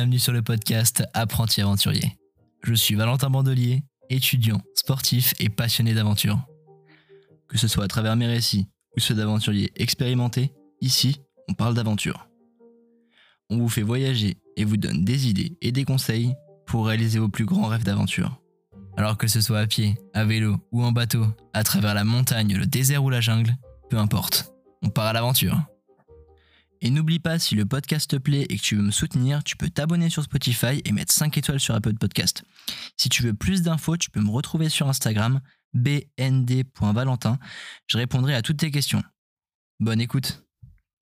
Bienvenue sur le podcast Apprenti Aventurier. Je suis Valentin Bandelier, étudiant, sportif et passionné d'aventure. Que ce soit à travers mes récits ou ceux d'aventuriers expérimentés, ici, on parle d'aventure. On vous fait voyager et vous donne des idées et des conseils pour réaliser vos plus grands rêves d'aventure. Alors que ce soit à pied, à vélo ou en bateau, à travers la montagne, le désert ou la jungle, peu importe, on part à l'aventure. Et n'oublie pas, si le podcast te plaît et que tu veux me soutenir, tu peux t'abonner sur Spotify et mettre 5 étoiles sur Apple Podcast. Si tu veux plus d'infos, tu peux me retrouver sur Instagram bnd.valentin. Je répondrai à toutes tes questions. Bonne écoute.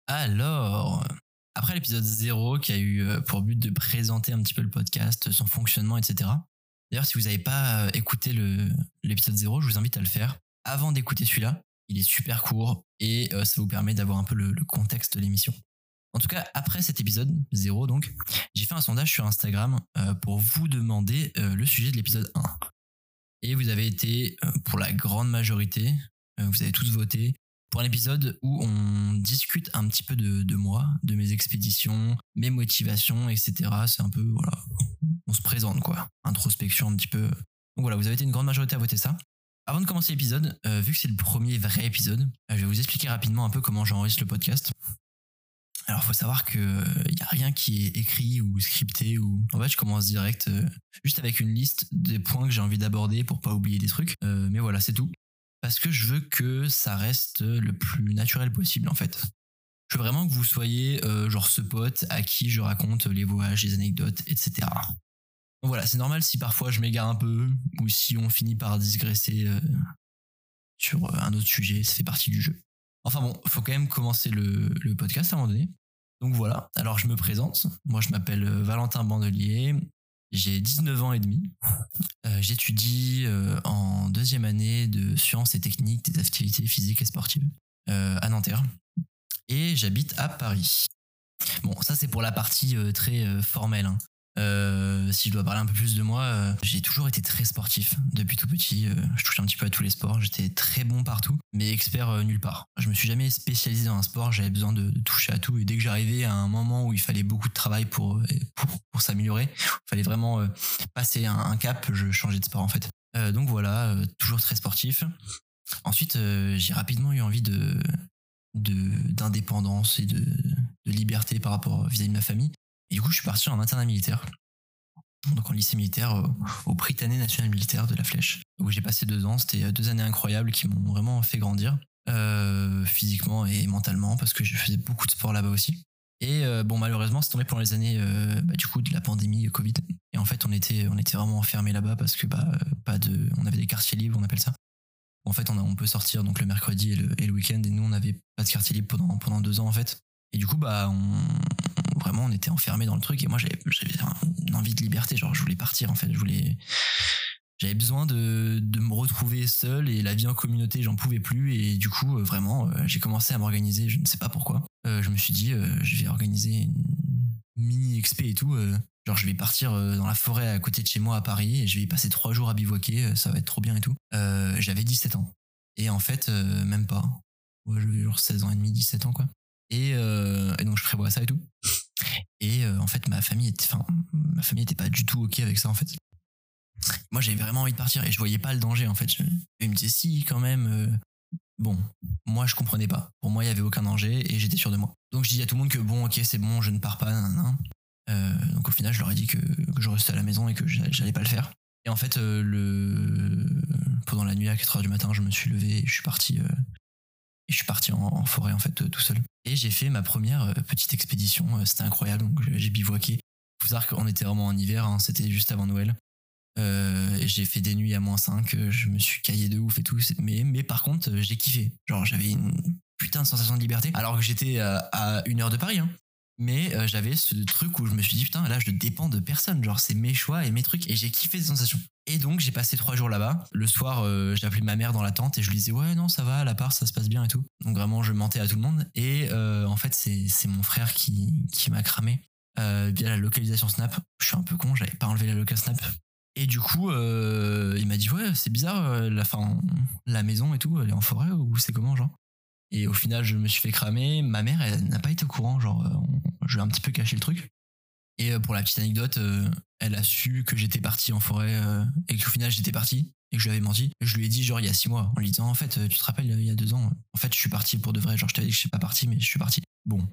Alors, après l'épisode 0 qui a eu euh, pour but de présenter un petit peu le podcast, son fonctionnement, etc. D'ailleurs, si vous n'avez pas euh, écouté l'épisode 0, je vous invite à le faire avant d'écouter celui-là. Il est super court et euh, ça vous permet d'avoir un peu le, contexte de l'émission. En tout cas, après cet épisode 0, donc, j'ai fait un sondage sur Instagram pour vous demander le sujet de l'épisode 1. Et vous avez été, pour la grande majorité, vous avez tous voté pour un épisode où on discute un petit peu de, moi, de mes expéditions, mes motivations, etc. C'est un peu, voilà, on se présente quoi, introspection un petit peu. Donc voilà, vous avez été une grande majorité à voter ça. Avant de commencer l'épisode, euh, vu que c'est le premier vrai épisode, euh, je vais vous expliquer rapidement un peu comment j'enregistre le podcast. Alors, il faut savoir que il y a rien qui est écrit ou scripté ou en fait, je commence direct euh, juste avec une liste des points que j'ai envie d'aborder pour pas oublier des trucs. mais voilà, c'est tout parce que je veux que ça reste le plus naturel possible en fait. Je veux vraiment que vous soyez euh, genre ce pote à qui je raconte les voyages, les anecdotes, etc. Voilà, c'est normal si parfois je m'égare un peu ou si on finit par digresser euh, sur euh, un autre sujet, ça fait partie du jeu. Enfin bon, faut quand même commencer le, podcast à un moment donné. Donc voilà, alors je me présente. Moi je m'appelle Valentin Bandelier, j'ai 19 ans et demi. Euh, j'étudie euh, en deuxième année de sciences et techniques des activités physiques et sportives euh, à Nanterre. Et j'habite à Paris. Bon, ça c'est pour la partie très formelle. Hein. Euh, si je dois parler un peu plus de moi, euh, j'ai toujours été très sportif depuis tout petit. Euh, je touche un petit peu à tous les sports. J'étais très bon partout, mais expert nulle part. Je me suis jamais spécialisé dans un sport. J'avais besoin de, toucher à tout. Et dès que j'arrivais à un moment où il fallait beaucoup de travail pour pour, s'améliorer, il fallait vraiment passer un, cap. Je changeais de sport en fait. donc voilà, toujours très sportif. Ensuite, j'ai rapidement eu envie de d'indépendance et de, de liberté par rapport vis-à-vis de ma famille. Et du coup, je suis parti en internat militaire. Donc en lycée militaire euh, au Britannique national militaire de la Flèche. Où j'ai passé deux ans. C'était euh, deux années incroyables qui m'ont vraiment fait grandir. Euh, physiquement et mentalement parce que je faisais beaucoup de sport là-bas aussi. Et bon, malheureusement, c'est tombé pendant les années bah, du coup de la pandémie Covid. Et en fait, on était, on était vraiment enfermés là-bas parce que bah, pas de, on avait des quartiers libres, on appelle ça. En fait, on, on peut sortir donc le mercredi et le, et le week-end. Et nous, on n'avait pas de quartier libre pendant, pendant deux ans en fait. Et du coup, bah, on, vraiment, on était enfermé dans le truc. Et moi, j'avais, une envie de liberté. Genre, je voulais partir, en fait. Je voulais, j'avais besoin de, de me retrouver seul et la vie en communauté, j'en pouvais plus. Et du coup, euh, vraiment, euh, j'ai commencé à m'organiser. Je ne sais pas pourquoi. Euh, je me suis dit, je vais organiser une mini XP et tout. genre, je vais partir dans la forêt à côté de chez moi à Paris et je vais y passer trois jours à bivouaquer. ça va être trop bien et tout. j'avais 17 ans. Et en fait, même pas. Ouais, j'avais genre 16 ans et demi, 17 ans, quoi. Euh, et, donc je prévois ça et tout. Et euh, en fait, ma famille était, ma famille était pas du tout ok avec ça en fait. Moi, j'avais vraiment envie de partir et je voyais pas le danger en fait. ils me disaient si quand même. Euh, bon, moi je comprenais pas. Pour moi, il y avait aucun danger et j'étais sûr de moi. Donc je dis à tout le monde que bon, ok, c'est bon, je ne pars pas. donc au final, je leur ai dit que, que je restais à la maison et que j'allais pas le faire. Et en fait, le... pendant la nuit à 4h du matin, je me suis levé et je suis parti je suis parti en, forêt en fait euh, tout seul. Et j'ai fait ma première euh, petite expédition. Euh, c'était incroyable. Donc j'ai bivouaqué. Faut savoir qu'on était vraiment en hiver. Hein, c'était juste avant Noël. j'ai fait des nuits à moins 5. Je me suis caillé de ouf et tout. Mais, mais par contre, j'ai kiffé. Genre j'avais une putain de sensation de liberté. Alors que j'étais à une heure de Paris. Hein. Mais euh, j'avais ce truc où je me suis dit, putain, là, je dépends de personne. Genre, c'est mes choix et mes trucs. Et j'ai kiffé ces sensations. Et donc, j'ai passé trois jours là-bas. Le soir, euh, j'ai appelé ma mère dans la tente et je lui disais, ouais, non, ça va, à la part, ça se passe bien et tout. Donc, vraiment, je mentais à tout le monde. Et euh, en fait, c'est mon frère qui, m'a cramé via la localisation Snap. Je suis un peu con, j'avais pas enlevé la local Snap. Et du coup, il m'a dit, ouais, c'est bizarre, la, fin, la maison et tout, elle est en forêt ou c'est comment, genre? Et au final, je me suis fait cramer. Ma mère, elle n'a pas été au courant. Genre, euh, je lui ai un petit peu caché le truc. Et pour la petite anecdote, elle a su que j'étais parti en forêt et qu'au final j'étais parti et que je lui avais menti. Je lui ai dit genre il y a six mois en lui disant en fait tu te rappelles il y a deux ans en fait je suis parti pour de vrai genre je t'avais dit que je suis pas parti mais je suis parti. Bon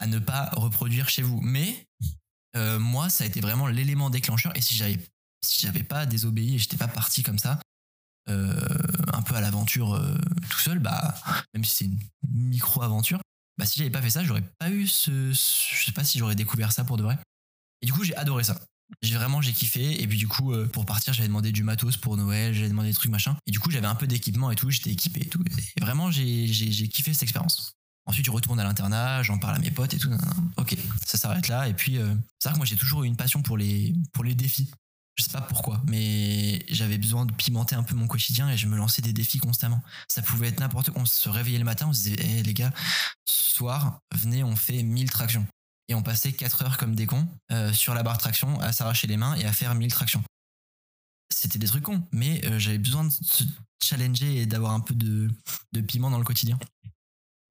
à ne pas reproduire chez vous. Mais moi ça a été vraiment l'élément déclencheur et si j'avais si j'avais pas désobéi et j'étais pas parti comme ça un peu à l'aventure tout seul bah même si c'est une micro aventure bah si j'avais pas fait ça j'aurais pas eu ce, je sais pas si j'aurais découvert ça pour de vrai. Et du coup j'ai adoré ça. J'ai vraiment j'ai kiffé. Et puis du coup euh, pour partir j'avais demandé du matos pour Noël j'avais demandé des trucs machin. Et du coup j'avais un peu d'équipement et tout j'étais équipé et tout. Et vraiment j'ai j'ai kiffé cette expérience. Ensuite je retourne à l'internat j'en parle à mes potes et tout ok ça s'arrête là. Et puis euh, c'est vrai que moi j'ai toujours eu une passion pour les pour les défis je sais pas pourquoi, mais j'avais besoin de pimenter un peu mon quotidien et je me lançais des défis constamment. Ça pouvait être n'importe quoi. On se réveillait le matin, on se disait, hé les gars, ce soir, venez, on fait 1000 tractions. Et on passait 4 heures comme des cons euh, sur la barre traction à s'arracher les mains et à faire 1000 tractions. C'était des trucs cons, mais euh, j'avais besoin de se challenger et d'avoir un peu de, piment dans le quotidien.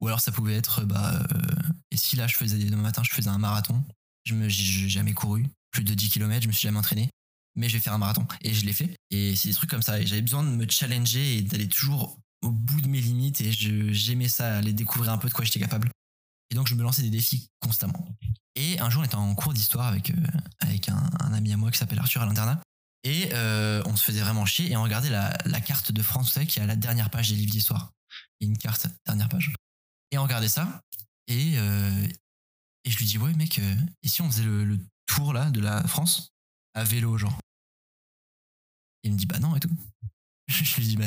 Ou alors ça pouvait être, bah, euh, et si là je faisais, le matin je faisais un marathon, je me, j'ai jamais couru, plus de 10 km, je me suis jamais entraîné mais je vais faire un marathon. Et je l'ai fait. Et c'est des trucs comme ça. Et j'avais besoin de me challenger et d'aller toujours au bout de mes limites. Et j'aimais ça, aller découvrir un peu de quoi j'étais capable. Et donc, je me lançais des défis constamment. Et un jour, on était en cours d'histoire avec, euh, avec un, ami à moi qui s'appelle Arthur à l'internat. Et euh, on se faisait vraiment chier et on regardait la, la carte de France qui est à la dernière page des livres d'histoire. Il y a une carte, dernière page. Et on regardait ça. Et, euh, et je lui dis, ouais, mec, et si on faisait le, le tour là de la France? À vélo, genre. Il me dit bah non et tout. Je lui dis bah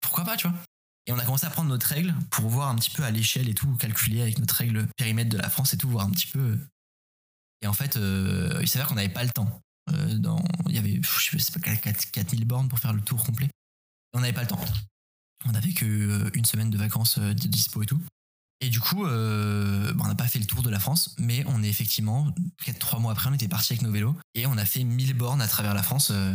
pourquoi pas, tu vois. Et on a commencé à prendre notre règle pour voir un petit peu à l'échelle et tout, calculer avec notre règle périmètre de la France et tout, voir un petit peu. Et en fait, euh, il s'avère qu'on n'avait pas le temps. Euh, dans, il y avait, je sais pas, 4000 bornes pour faire le tour complet. on n'avait pas le temps. On avait que euh, une semaine de vacances de dispo et tout. Et du coup, euh, on n'a pas fait le tour de la France, mais on est effectivement, peut-être trois mois après, on était parti avec nos vélos et on a fait 1000 bornes à travers la France, euh,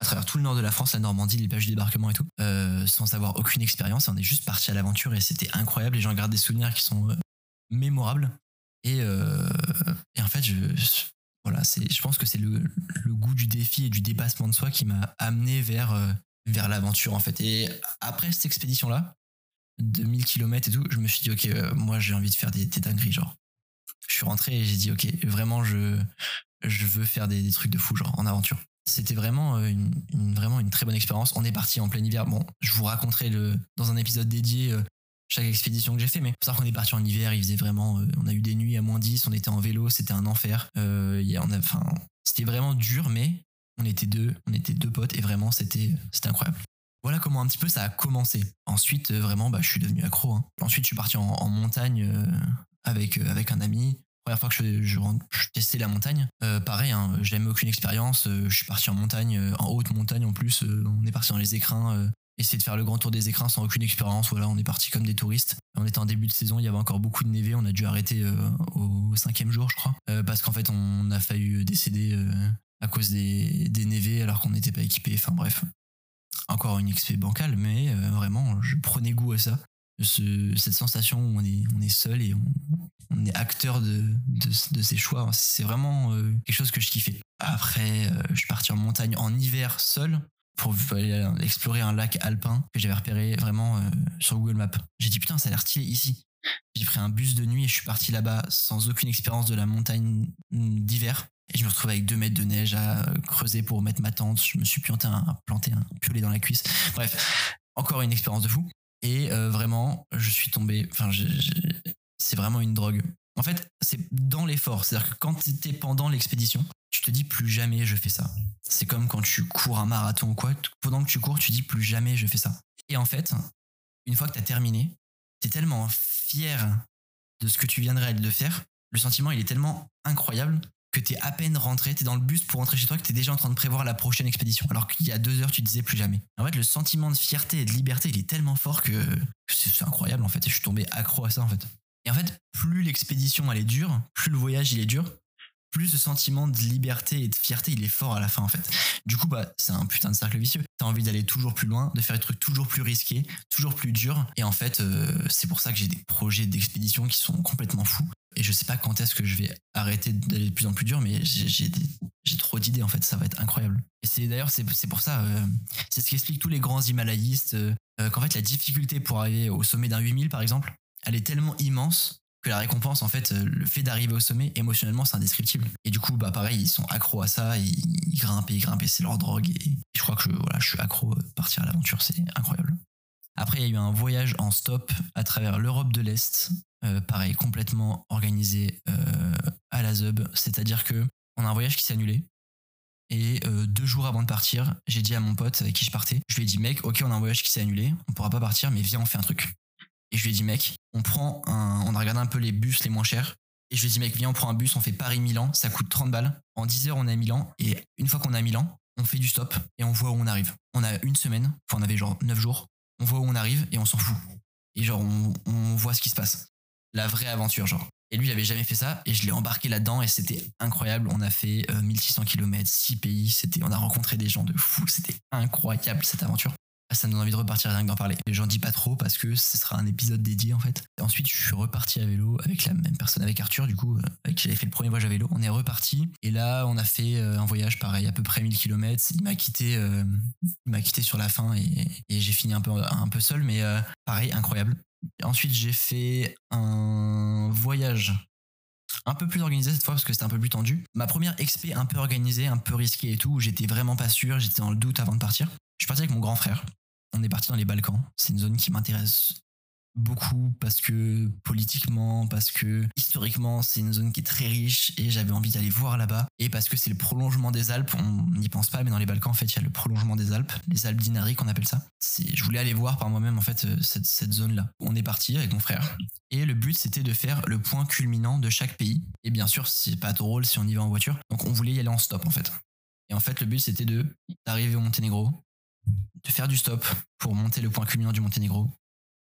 à travers tout le nord de la France, la Normandie, les plages du débarquement et tout, euh, sans avoir aucune expérience. On est juste parti à l'aventure et c'était incroyable. Les gens gardent des souvenirs qui sont mémorables. Et, en fait, je, voilà, je pense que c'est le, le, goût du défi et du dépassement de soi qui m'a amené vers, vers l'aventure en fait. Et après cette expédition-là, de 1000 km et tout, je me suis dit, ok, euh, moi j'ai envie de faire des, dingueries, genre. Je suis rentré et j'ai dit, ok, vraiment, je, je veux faire des, trucs de fou, genre, en aventure. C'était vraiment euh, une, vraiment une très bonne expérience. On est parti en plein hiver. Bon, je vous raconterai le, dans un épisode dédié euh, chaque expédition que j'ai fait, mais savoir qu'on est parti en hiver, il faisait vraiment, on a eu des nuits à moins 10, on était en vélo, c'était un enfer. c'était vraiment dur, mais on était deux, on était deux potes et vraiment c'était, c'était incroyable. Voilà comment un petit peu ça a commencé. Ensuite, euh, vraiment, bah, je suis devenu accro. Hein. Ensuite, je suis parti en, montagne euh, avec, euh, avec un ami. Première fois que je, je, testais la montagne, pareil, hein, j'avais aucune expérience. je suis parti en montagne, en haute montagne en plus. on est parti dans les écrins, essayer de faire le grand tour des écrins sans aucune expérience. Voilà, on est parti comme des touristes. On était en début de saison, il y avait encore beaucoup de névé. On a dû arrêter au cinquième jour, je crois, parce qu'en fait, on a failli décéder à cause des, des névés alors qu'on n'était pas équipé. Enfin bref, encore une XP bancale, mais euh, vraiment, je prenais goût à ça. cette sensation où on est, seul et on, est acteur de, ses choix. C'est vraiment euh, quelque chose que je kiffais. Après, euh, je suis parti en montagne en hiver seul pour aller explorer un lac alpin que j'avais repéré vraiment sur Google Maps. J'ai dit putain, ça a l'air stylé ici. J'ai pris un bus de nuit et je suis parti là-bas sans aucune expérience de la montagne d'hiver. Et je me retrouve avec deux mètres de neige à creuser pour mettre ma tente. Je me suis planté un, planté un piolet dans la cuisse. Bref, encore une expérience de fou. Et euh, vraiment, je suis tombé. Enfin, c'est vraiment une drogue. En fait, c'est dans l'effort. C'est-à-dire que quand étais pendant l'expédition, tu te dis plus jamais je fais ça. C'est comme quand tu cours un marathon ou quoi. Pendant que tu cours, tu dis plus jamais je fais ça. Et en fait, une fois que tu as terminé, tu es tellement fier de ce que tu viendrais de faire. Le sentiment, il est tellement incroyable que t'es à peine rentré, t'es dans le bus pour rentrer chez toi, que t'es déjà en train de prévoir la prochaine expédition. Alors qu'il y a deux heures, tu disais plus jamais. En fait, le sentiment de fierté et de liberté, il est tellement fort que, c'est incroyable en fait. Et je suis tombé accro à ça en fait. Et en fait, plus l'expédition elle est dure, plus le voyage il est dur, plus ce sentiment de liberté et de fierté, il est fort à la fin en fait. Du coup, bah, c'est un putain de cercle vicieux. T'as envie d'aller toujours plus loin, de faire des trucs toujours plus risqués, toujours plus durs. Et en fait, euh, c'est pour ça que j'ai des projets d'expédition qui sont complètement fous. Et je sais pas quand est-ce que je vais arrêter d'aller de plus en plus dur, mais j'ai trop d'idées en fait, ça va être incroyable. Et c'est d'ailleurs, c'est pour ça, euh, c'est ce qui explique tous les grands Himalayistes, euh, qu'en fait la difficulté pour arriver au sommet d'un 8000 par exemple, elle est tellement immense que la récompense, en fait, euh, le fait d'arriver au sommet, émotionnellement, c'est indescriptible. Et du coup, bah pareil, ils sont accros à ça, ils, grimpent et ils grimpent c'est leur drogue. Et, je crois que voilà, je suis accro à partir à l'aventure, c'est incroyable. Après, il y a eu un voyage en stop à travers l'Europe de l'Est, euh, pareil, complètement organisé euh, à la ZUB. C'est-à-dire que on a un voyage qui s'est annulé. Et deux jours avant de partir, j'ai dit à mon pote avec qui je partais, je lui ai dit mec, ok, on a un voyage qui s'est annulé, on pourra pas partir, mais viens, on fait un truc. Et je lui ai dit, mec, on prend un, on a regardé un peu les bus les moins chers. Et je lui ai dit, mec, viens, on prend un bus, on fait Paris-Milan, ça coûte 30 balles. En 10 heures, on est à Milan. Et une fois qu'on est à Milan, on fait du stop et on voit où on arrive. On a une semaine, enfin, on avait genre 9 jours. On voit où on arrive et on s'en fout. Et genre, on, voit ce qui se passe. La vraie aventure, genre. Et lui, il avait jamais fait ça et je l'ai embarqué là-dedans et c'était incroyable. On a fait 1600 km, 6 pays, on a rencontré des gens de fou. C'était incroyable cette aventure. Ah, ça me donne envie de repartir rien que d'en parler. J'en dis pas trop parce que ce sera un épisode dédié en fait. ensuite, je suis reparti à vélo avec la même personne, avec Arthur, du coup, euh, avec qui j'avais fait le premier voyage à vélo. On est reparti et là, on a fait euh, un voyage pareil, à peu près 1000 km. Il m'a quitté, euh, il m'a quitté sur la fin et, j'ai fini un peu, un peu seul, mais pareil, incroyable. ensuite, j'ai fait un voyage un peu plus organisé cette fois parce que c'était un peu plus tendu. Ma première expé un peu organisée, un peu risquée et tout, où j'étais vraiment pas sûr, j'étais dans le doute avant de partir. Je suis parti avec mon grand frère on est parti dans les Balkans. C'est une zone qui m'intéresse beaucoup parce que politiquement, parce que historiquement, c'est une zone qui est très riche et j'avais envie d'aller voir là-bas. Et parce que c'est le prolongement des Alpes, on n'y pense pas, mais dans les Balkans, en fait, il y a le prolongement des Alpes, les Alpes dinariques, on appelle ça. Je voulais aller voir par moi-même, en fait, euh, cette, zone-là. On est parti avec mon frère. Et le but, c'était de faire le point culminant de chaque pays. Et bien sûr, c'est pas drôle si on y va en voiture. Donc, on voulait y aller en stop, en fait. Et en fait, le but, c'était d'arriver au Monténégro, de faire du stop pour monter le point culminant du Monténégro,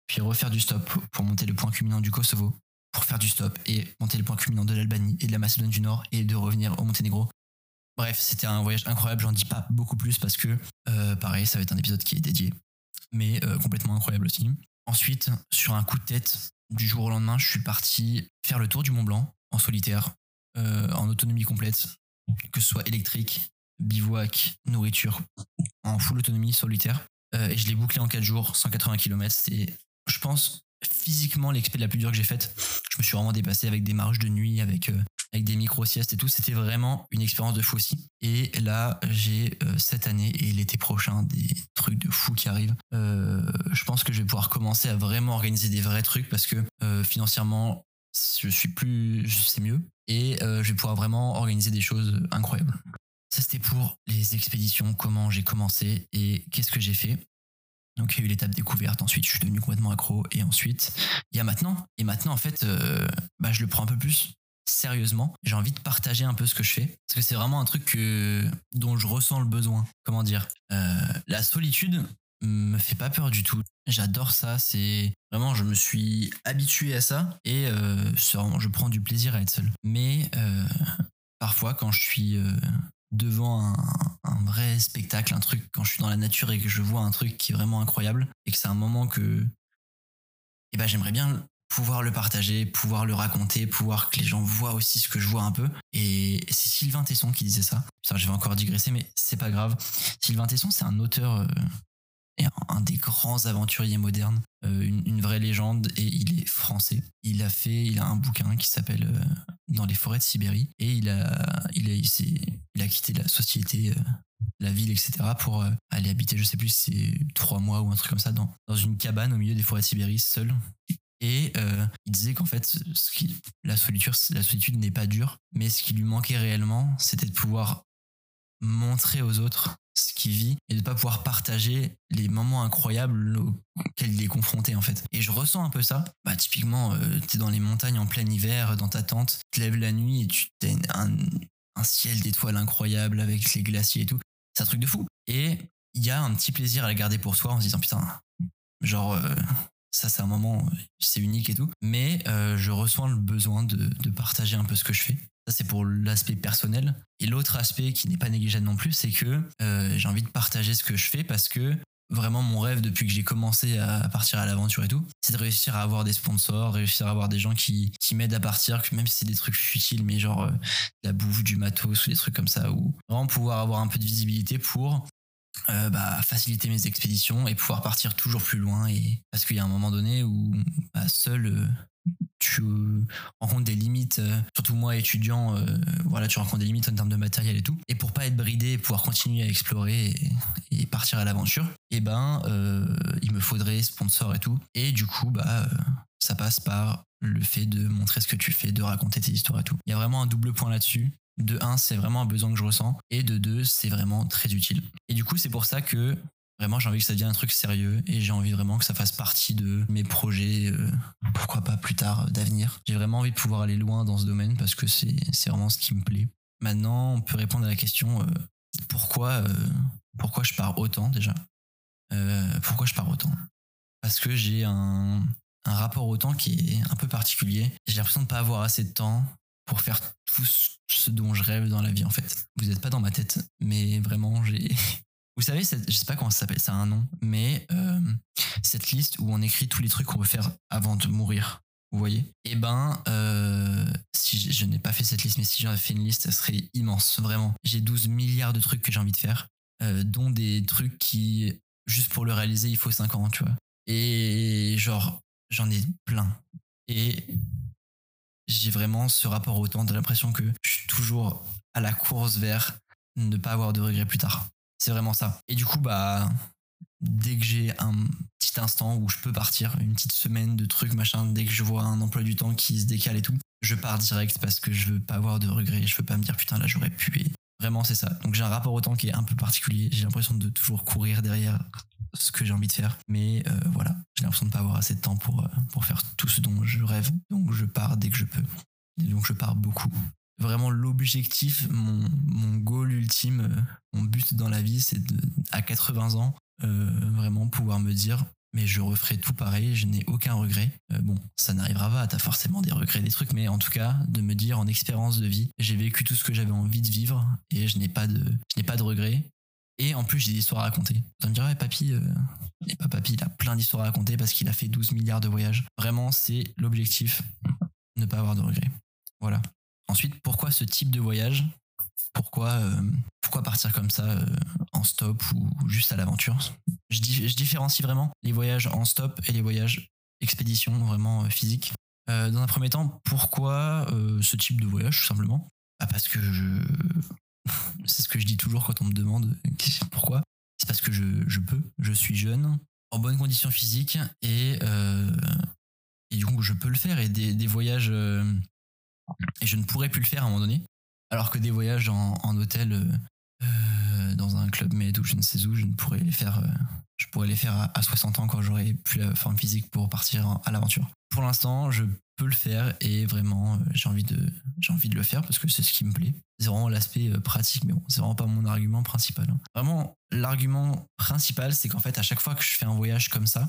puis refaire du stop pour monter le point culminant du Kosovo, pour faire du stop et monter le point culminant de l'Albanie et de la Macédoine du Nord et de revenir au Monténégro. Bref, c'était un voyage incroyable, j'en dis pas beaucoup plus parce que, euh, pareil, ça va être un épisode qui est dédié, mais euh, complètement incroyable aussi. Ensuite, sur un coup de tête, du jour au lendemain, je suis parti faire le tour du Mont Blanc en solitaire, euh, en autonomie complète, que ce soit électrique, bivouac, nourriture, en full autonomie solitaire. Euh, et je l'ai bouclé en 4 jours, 180 km. C'était, je pense, physiquement l'expé la plus dure que j'ai faite. Je me suis vraiment dépassé avec des marches de nuit, avec, euh, avec des micro-siestes et tout. C'était vraiment une expérience de fou aussi. Et là, j'ai euh, cette année et l'été prochain des trucs de fou qui arrivent. je pense que je vais pouvoir commencer à vraiment organiser des vrais trucs parce que financièrement, je suis plus, je sais mieux. Et je vais pouvoir vraiment organiser des choses incroyables. Ça, c'était pour les expéditions, comment j'ai commencé et qu'est-ce que j'ai fait. Donc, il y a eu l'étape découverte. Ensuite, je suis devenu complètement accro. Et ensuite, il y a maintenant. Et maintenant, en fait, euh, bah, je le prends un peu plus sérieusement. J'ai envie de partager un peu ce que je fais. Parce que c'est vraiment un truc dont je ressens le besoin. Comment dire euh, La solitude me fait pas peur du tout. J'adore ça. C'est vraiment, je me suis habitué à ça. Et euh, je prends du plaisir à être seul. Mais parfois, quand je suis devant un, vrai spectacle, un truc, quand je suis dans la nature et que je vois un truc qui est vraiment incroyable et que c'est un moment que eh ben, j'aimerais bien pouvoir le partager, pouvoir le raconter, pouvoir que les gens voient aussi ce que je vois un peu. Et c'est Sylvain Tesson qui disait ça. Je vais encore digresser, mais c'est pas grave. Sylvain Tesson, c'est un auteur un des grands aventuriers modernes, euh, une, vraie légende, et il est français. Il a fait, il a un bouquin qui s'appelle euh, Dans les forêts de Sibérie, et il a, il a, quitté la société, euh, la ville, etc., pour aller habiter, je sais plus, c'est trois mois ou un truc comme ça, dans, une cabane au milieu des forêts de Sibérie, seul. Et il disait qu'en fait, la solitude, la solitude n'est pas dure, mais ce qui lui manquait réellement, c'était de pouvoir montrer aux autres ce qu'il vit et de pas pouvoir partager les moments incroyables auxquels il est confronté en fait. Et je ressens un peu ça. Bah typiquement, euh, tu es dans les montagnes en plein hiver, dans ta tente, tu te lèves la nuit et tu un, un ciel d'étoiles incroyable avec les glaciers et tout. C'est un truc de fou. Et il y a un petit plaisir à la garder pour soi en se disant putain, genre euh, ça c'est un moment, c'est unique et tout. Mais euh, je ressens le besoin de, de partager un peu ce que je fais. Ça, c'est pour l'aspect personnel. Et l'autre aspect qui n'est pas négligeable non plus, c'est que euh, j'ai envie de partager ce que je fais parce que vraiment mon rêve depuis que j'ai commencé à partir à l'aventure et tout, c'est de réussir à avoir des sponsors, réussir à avoir des gens qui, qui m'aident à partir, même si c'est des trucs futiles, mais genre euh, la bouffe, du matos ou des trucs comme ça, ou vraiment pouvoir avoir un peu de visibilité pour euh, bah, faciliter mes expéditions et pouvoir partir toujours plus loin. Et parce qu'il y a un moment donné où bah, seul euh, tu rencontres des limites, euh, surtout moi étudiant, voilà, tu rencontres des limites en termes de matériel et tout. Et pour pas être bridé pouvoir continuer à explorer et, partir à l'aventure, et eh ben il me faudrait sponsor et tout. Et du coup, bah ça passe par le fait de montrer ce que tu fais, de raconter tes histoires et tout. Il y a vraiment un double point là-dessus de un, c'est vraiment un besoin que je ressens. Et de deux, c'est vraiment très utile. Et du coup, c'est pour ça que vraiment j'ai envie que ça devienne un truc sérieux et j'ai envie vraiment que ça fasse partie de mes projets, euh, pourquoi pas plus tard, euh, d'avenir. J'ai vraiment envie de pouvoir aller loin dans ce domaine parce que c'est vraiment ce qui me plaît. Maintenant, on peut répondre à la question euh, pourquoi, pourquoi je pars autant déjà? Pourquoi je pars autant? Parce que j'ai un, un rapport au temps qui est un peu particulier. J'ai l'impression de ne pas avoir assez de temps pour faire tout ce dont je rêve dans la vie en fait. Vous n'êtes pas dans ma tête, mais vraiment j'ai. Vous savez, je sais pas comment ça s'appelle, ça a un nom, mais euh, cette liste où on écrit tous les trucs qu'on veut faire avant de mourir, vous voyez? Eh ben, euh, si je, n'ai pas fait cette liste, mais si j'en fait une liste, ça serait immense, vraiment. J'ai 12 milliards de trucs que j'ai envie de faire, euh, dont des trucs qui, juste pour le réaliser, il faut 5 ans, tu vois. Et genre, j'en ai plein. Et j'ai vraiment ce rapport au temps, de l'impression que je suis toujours à la course vers ne pas avoir de regrets plus tard. C'est vraiment ça. Et du coup, bah, dès que j'ai un petit instant où je peux partir, une petite semaine de trucs, machin, dès que je vois un emploi du temps qui se décale et tout, je pars direct parce que je veux pas avoir de regrets, je veux pas me dire putain là j'aurais pu. Vraiment c'est ça. Donc j'ai un rapport au temps qui est un peu particulier. J'ai l'impression de toujours courir derrière ce que j'ai envie de faire. Mais euh, voilà, j'ai l'impression de ne pas avoir assez de temps pour, euh, pour faire tout ce dont je rêve. Donc je pars dès que je peux. Et donc je pars beaucoup. Vraiment l'objectif, mon, mon goal ultime, euh, mon but dans la vie, c'est à 80 ans, vraiment pouvoir me dire mais je referai tout pareil, je n'ai aucun regret. bon, ça n'arrivera pas, t'as forcément des regrets, des trucs, mais en tout cas, de me dire en expérience de vie, j'ai vécu tout ce que j'avais envie de vivre et je n'ai pas de, regrets. Et en plus, j'ai des histoires à raconter. Vous me direz, papy, euh, et pas papy, il a plein d'histoires à raconter parce qu'il a fait 12 milliards de voyages. Vraiment, c'est l'objectif, ne pas avoir de regrets. Voilà. Ensuite, pourquoi ce type de voyage? Pourquoi, euh, pourquoi partir comme ça euh, en stop ou, juste à l'aventure je, différencie vraiment les voyages en stop et les voyages expédition vraiment physiques. dans un premier temps, pourquoi ce type de voyage tout simplement? Bah, Parce que c'est ce que je dis toujours quand on me demande pourquoi? C'est parce que je, peux, je suis jeune, en bonne condition physique et, euh, du coup je peux le faire et des, voyages euh, et je ne pourrais plus le faire à un moment donné. Alors que des voyages en, hôtel euh, dans un club med ou je ne sais où, je ne pourrais les faire. je pourrais les faire à, 60 ans quand j'aurai plus la forme physique pour partir à l'aventure. Pour l'instant, je peux le faire et vraiment j'ai envie de j'ai envie de le faire parce que c'est ce qui me plaît c'est vraiment l'aspect euh, pratique, mais bon, c'est vraiment pas mon argument principal. Hein. Vraiment, l'argument principal, c'est qu'en fait, à chaque fois que je fais un voyage comme ça,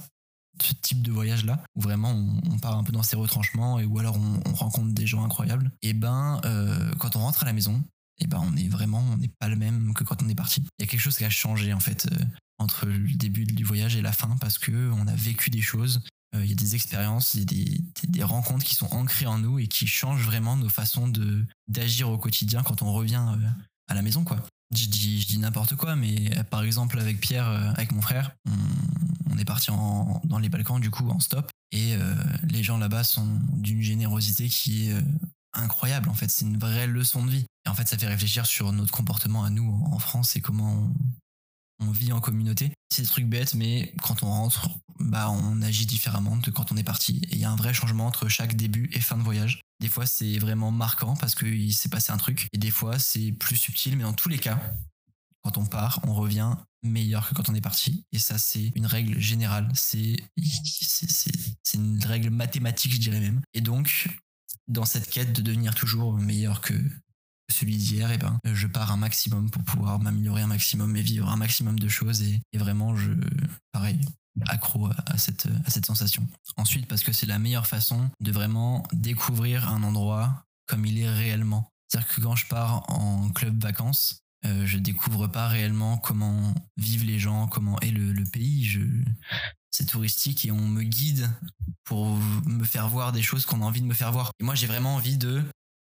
ce type de voyage-là, où vraiment on, part un peu dans ses retranchements et où alors on, rencontre des gens incroyables, et ben euh, quand on rentre à la maison, et ben on est vraiment, on n'est pas le même que quand on est parti. Il y a quelque chose qui a changé en fait euh, entre le début du voyage et la fin parce que on a vécu des choses euh, il y a des expériences, a des, des, rencontres qui sont ancrées en nous et qui changent vraiment nos façons de d'agir au quotidien quand on revient euh, à la maison, quoi. Je dis, je dis n'importe quoi, mais par exemple avec Pierre, avec mon frère, on, est parti dans les Balkans du coup en stop et les gens là-bas sont d'une générosité qui est incroyable. En fait, c'est une vraie leçon de vie. Et en fait, ça fait réfléchir sur notre comportement à nous en France et comment on, vit en communauté. C'est des trucs bêtes, mais quand on rentre, bah, on agit différemment de quand on est parti. Et il y a un vrai changement entre chaque début et fin de voyage. Des fois, c'est vraiment marquant parce qu'il s'est passé un truc. Et des fois, c'est plus subtil, mais dans tous les cas, quand on part, on revient meilleur que quand on est parti. Et ça, c'est une règle générale. C'est une règle mathématique, je dirais même. Et donc, dans cette quête de devenir toujours meilleur que, celui d'hier, et eh ben, je pars un maximum pour pouvoir m'améliorer un maximum et vivre un maximum de choses. Et, vraiment, je, pareil, accro à cette, à cette sensation. Ensuite, parce que c'est la meilleure façon de vraiment découvrir un endroit comme il est réellement. C'est-à-dire que quand je pars en club vacances, euh, je découvre pas réellement comment vivent les gens, comment est le, le pays. Je, c'est touristique et on me guide pour me faire voir des choses qu'on a envie de me faire voir. Et moi, j'ai vraiment envie de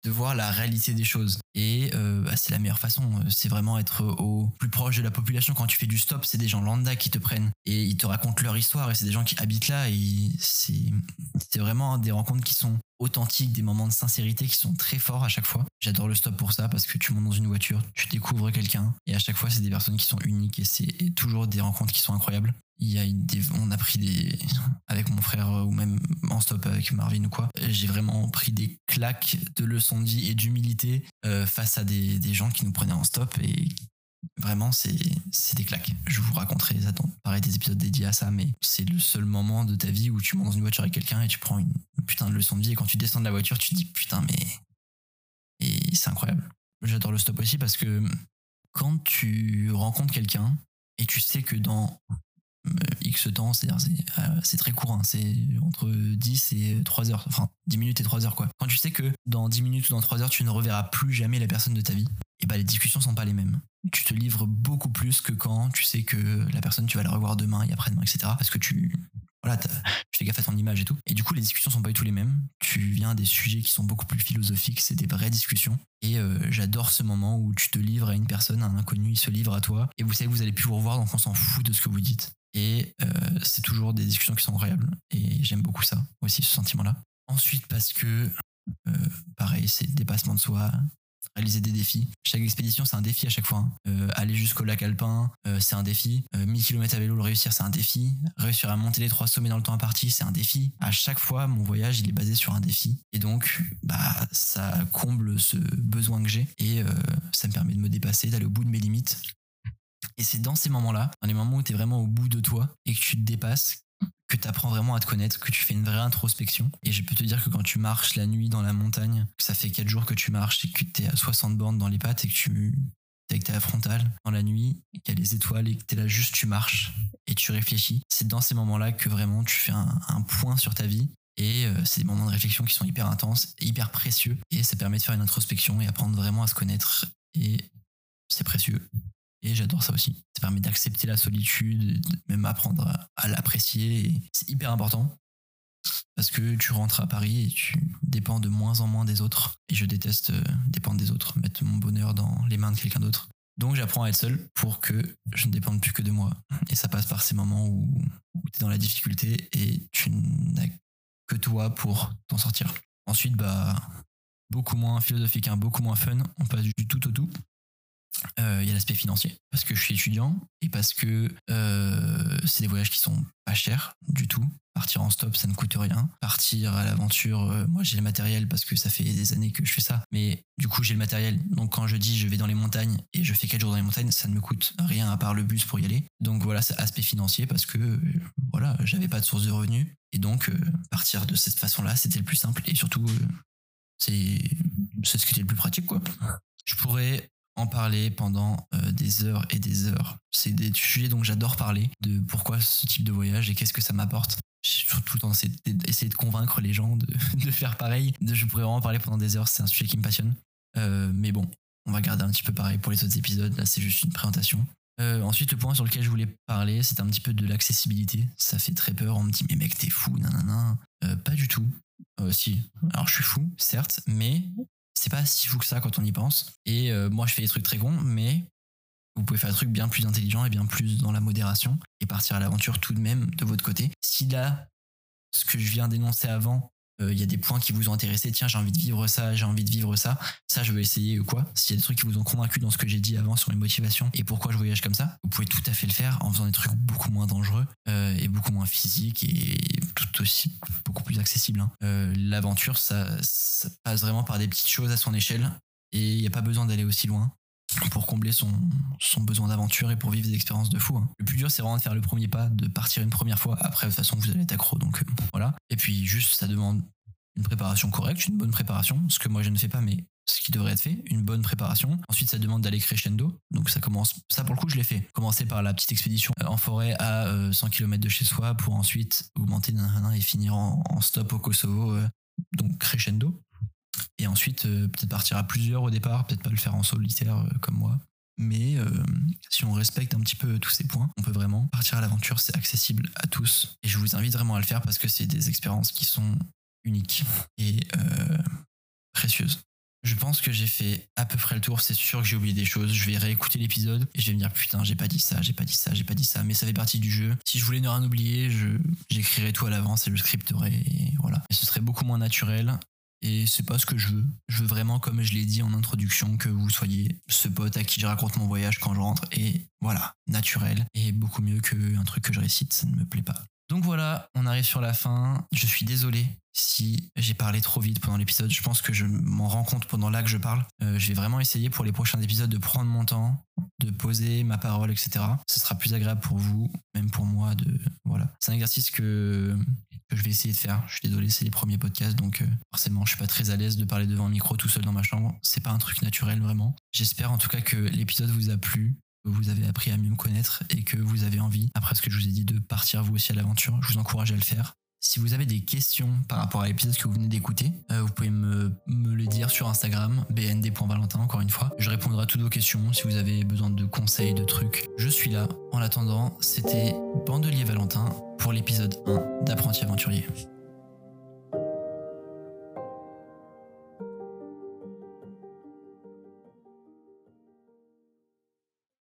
voir la réalité des choses. Et euh, bah, c'est la meilleure façon. C'est vraiment être au plus proche de la population. Quand tu fais du stop, c'est des gens lambda qui te prennent et ils te racontent leur histoire. Et c'est des gens qui habitent là. Et c'est vraiment des rencontres qui sont authentiques, des moments de sincérité qui sont très forts à chaque fois. J'adore le stop pour ça parce que tu montes dans une voiture, tu découvres quelqu'un et à chaque fois c'est des personnes qui sont uniques et c'est toujours des rencontres qui sont incroyables. Il y a on a pris des avec mon frère ou même en stop avec Marvin ou quoi. J'ai vraiment pris des claques de leçons de et d'humilité euh, face à des, des gens qui nous prenaient en stop et Vraiment, c'est des claques. Je vous raconterai pareil des épisodes dédiés à ça, mais c'est le seul moment de ta vie où tu montes dans une voiture avec quelqu'un et tu prends une putain de leçon de vie. Et quand tu descends de la voiture, tu te dis putain, mais. Et c'est incroyable. J'adore le stop aussi parce que quand tu rencontres quelqu'un et tu sais que dans X temps, c'est-à-dire c'est euh, très court, hein, c'est entre 10 et 3 heures, enfin 10 minutes et 3 heures quoi. Quand tu sais que dans 10 minutes ou dans 3 heures, tu ne reverras plus jamais la personne de ta vie, et bah les discussions sont pas les mêmes. Tu te livres beaucoup plus que quand tu sais que la personne tu vas la revoir demain et après-demain, etc. Parce que tu voilà, tu fais gaffe à ton image et tout. Et du coup, les discussions sont pas du tout les mêmes. Tu viens des sujets qui sont beaucoup plus philosophiques, c'est des vraies discussions. Et euh, j'adore ce moment où tu te livres à une personne, un inconnu, il se livre à toi, et vous savez que vous allez plus vous revoir, donc on s'en fout de ce que vous dites. Et euh, c'est toujours des discussions qui sont incroyables. Et j'aime beaucoup ça aussi, ce sentiment-là. Ensuite, parce que, euh, pareil, c'est le dépassement de soi, réaliser des défis. Chaque expédition, c'est un défi à chaque fois. Hein. Euh, aller jusqu'au lac alpin, c'est un défi. 1000 km à vélo, le réussir, c'est un défi. Réussir à monter les trois sommets dans le temps imparti, c'est un défi. À chaque fois, mon voyage, il est basé sur un défi. Et donc, bah, ça comble ce besoin que j'ai. Et ça me permet de me dépasser, d'aller au bout de mes limites. Et c'est dans ces moments-là, dans les moments où tu es vraiment au bout de toi et que tu te dépasses, que tu apprends vraiment à te connaître, que tu fais une vraie introspection. Et je peux te dire que quand tu marches la nuit dans la montagne, que ça fait 4 jours que tu marches et que tu es à 60 bornes dans les pattes et que tu es avec ta frontale dans la nuit, qu'il y a les étoiles et que tu es là juste, tu marches et tu réfléchis. C'est dans ces moments-là que vraiment tu fais un, point sur ta vie et euh, c'est des moments de réflexion qui sont hyper intenses, hyper précieux. Et ça permet de faire une introspection et apprendre vraiment à se connaître. Et c'est précieux. Et j'adore ça aussi. Ça permet d'accepter la solitude, même apprendre à, l'apprécier. C'est hyper important parce que tu rentres à Paris et tu dépends de moins en moins des autres. Et je déteste euh, dépendre des autres, mettre mon bonheur dans les mains de quelqu'un d'autre. Donc j'apprends à être seul pour que je ne dépende plus que de moi. Et ça passe par ces moments où, tu es dans la difficulté et tu n'as que toi pour t'en sortir. Ensuite, bah, beaucoup moins philosophique, hein, beaucoup moins fun. On passe du tout au tout. Euh, il y a l'aspect financier parce que je suis étudiant et parce que euh, c'est des voyages qui sont pas chers du tout. Partir en stop, ça ne coûte rien. Partir à l'aventure, euh, moi j'ai le matériel parce que ça fait des années que je fais ça. Mais du coup j'ai le matériel. Donc quand je dis je vais dans les montagnes et je fais 4 jours dans les montagnes, ça ne me coûte rien à part le bus pour y aller. Donc voilà, c'est aspect financier parce que voilà, j'avais pas de source de revenus. Et donc partir de cette façon-là, c'était le plus simple et surtout c'est c'est ce qui était le plus pratique quoi. Je pourrais en parler pendant euh, des heures et des heures. C'est des sujets dont j'adore parler, de pourquoi ce type de voyage et qu'est-ce que ça m'apporte. Surtout dans essayer de convaincre les gens de, faire pareil. Je pourrais vraiment parler pendant des heures, c'est un sujet qui me passionne. Euh, mais bon, on va garder un petit peu pareil pour les autres épisodes. Là, c'est juste une présentation. Euh, ensuite, le point sur lequel je voulais parler, c'est un petit peu de l'accessibilité. Ça fait très peur. On me dit, mais mec, t'es fou, nanana. pas du tout. si, alors je suis fou, certes, mais c'est pas si fou que ça quand on y pense. Et euh, moi, je fais des trucs très cons, mais vous pouvez faire des trucs bien plus intelligents et bien plus dans la modération et partir à l'aventure tout de même de votre côté. Si là, ce que je viens d'énoncer avant, euh, il y a des points qui vous ont intéressé, tiens, j'ai envie de vivre ça, j'ai envie de vivre ça, ça, je vais essayer ou quoi? S'il y a des trucs qui vous ont convaincu dans ce que j'ai dit avant sur les motivations et pourquoi je voyage comme ça, vous pouvez tout à fait le faire en faisant des trucs beaucoup moins dangereux euh, et beaucoup moins physiques et tout aussi beaucoup plus accessibles. Hein. Euh, l'aventure, ça, ça passe vraiment par des petites choses à son échelle et il n'y a pas besoin d'aller aussi loin pour combler son, besoin d'aventure et pour vivre des expériences de fou. Hein. Le plus dur, c'est vraiment de faire le premier pas, de partir une première fois. Après, de toute façon, vous allez être accro, donc euh, voilà. Et puis, juste, ça demande une préparation correcte, une bonne préparation, ce que moi je ne fais pas, mais ce qui devrait être fait, une bonne préparation. Ensuite, ça demande d'aller crescendo. Donc ça commence, ça pour le coup, je l'ai fait. Commencer par la petite expédition euh, en forêt à 100 km de chez soi pour ensuite augmenter et finir en, stop au Kosovo. donc crescendo. Et ensuite, peut-être partir à plusieurs au départ, peut-être pas le faire en solitaire comme moi. Mais euh, si on respecte un petit peu tous ces points, on peut vraiment partir à l'aventure. C'est accessible à tous. Et je vous invite vraiment à le faire parce que c'est des expériences qui sont uniques et euh, précieuses. Je pense que j'ai fait à peu près le tour. C'est sûr que j'ai oublié des choses. Je vais réécouter l'épisode et je vais me dire putain, j'ai pas dit ça, j'ai pas dit ça, j'ai pas dit ça. Mais ça fait partie du jeu. Si je voulais ne rien oublier, j'écrirais tout à l'avance et le scripterais. Et voilà. Et ce serait beaucoup moins naturel et c'est pas ce que je veux. Je veux vraiment, comme je l'ai dit en introduction, que vous soyez ce pote à qui je raconte mon voyage quand je rentre. Et voilà, naturel. Et beaucoup mieux qu'un truc que je récite, ça ne me plaît pas. Donc voilà, on arrive sur la fin. Je suis désolé si j'ai parlé trop vite pendant l'épisode. Je pense que je m'en rends compte pendant là que je parle. Euh, je vais vraiment essayer pour les prochains épisodes de prendre mon temps, de poser ma parole, etc. Ce sera plus agréable pour vous, même pour moi. De voilà, c'est un exercice que, que je vais essayer de faire. Je suis désolé, c'est les premiers podcasts, donc euh, forcément, je suis pas très à l'aise de parler devant un micro tout seul dans ma chambre. C'est pas un truc naturel vraiment. J'espère en tout cas que l'épisode vous a plu vous avez appris à mieux me connaître et que vous avez envie, après ce que je vous ai dit, de partir vous aussi à l'aventure. Je vous encourage à le faire. Si vous avez des questions par rapport à l'épisode que vous venez d'écouter, euh, vous pouvez me, me les dire sur Instagram, bnd.valentin, encore une fois. Je répondrai à toutes vos questions si vous avez besoin de conseils, de trucs. Je suis là. En attendant, c'était Bandelier Valentin pour l'épisode 1 d'Apprenti Aventurier.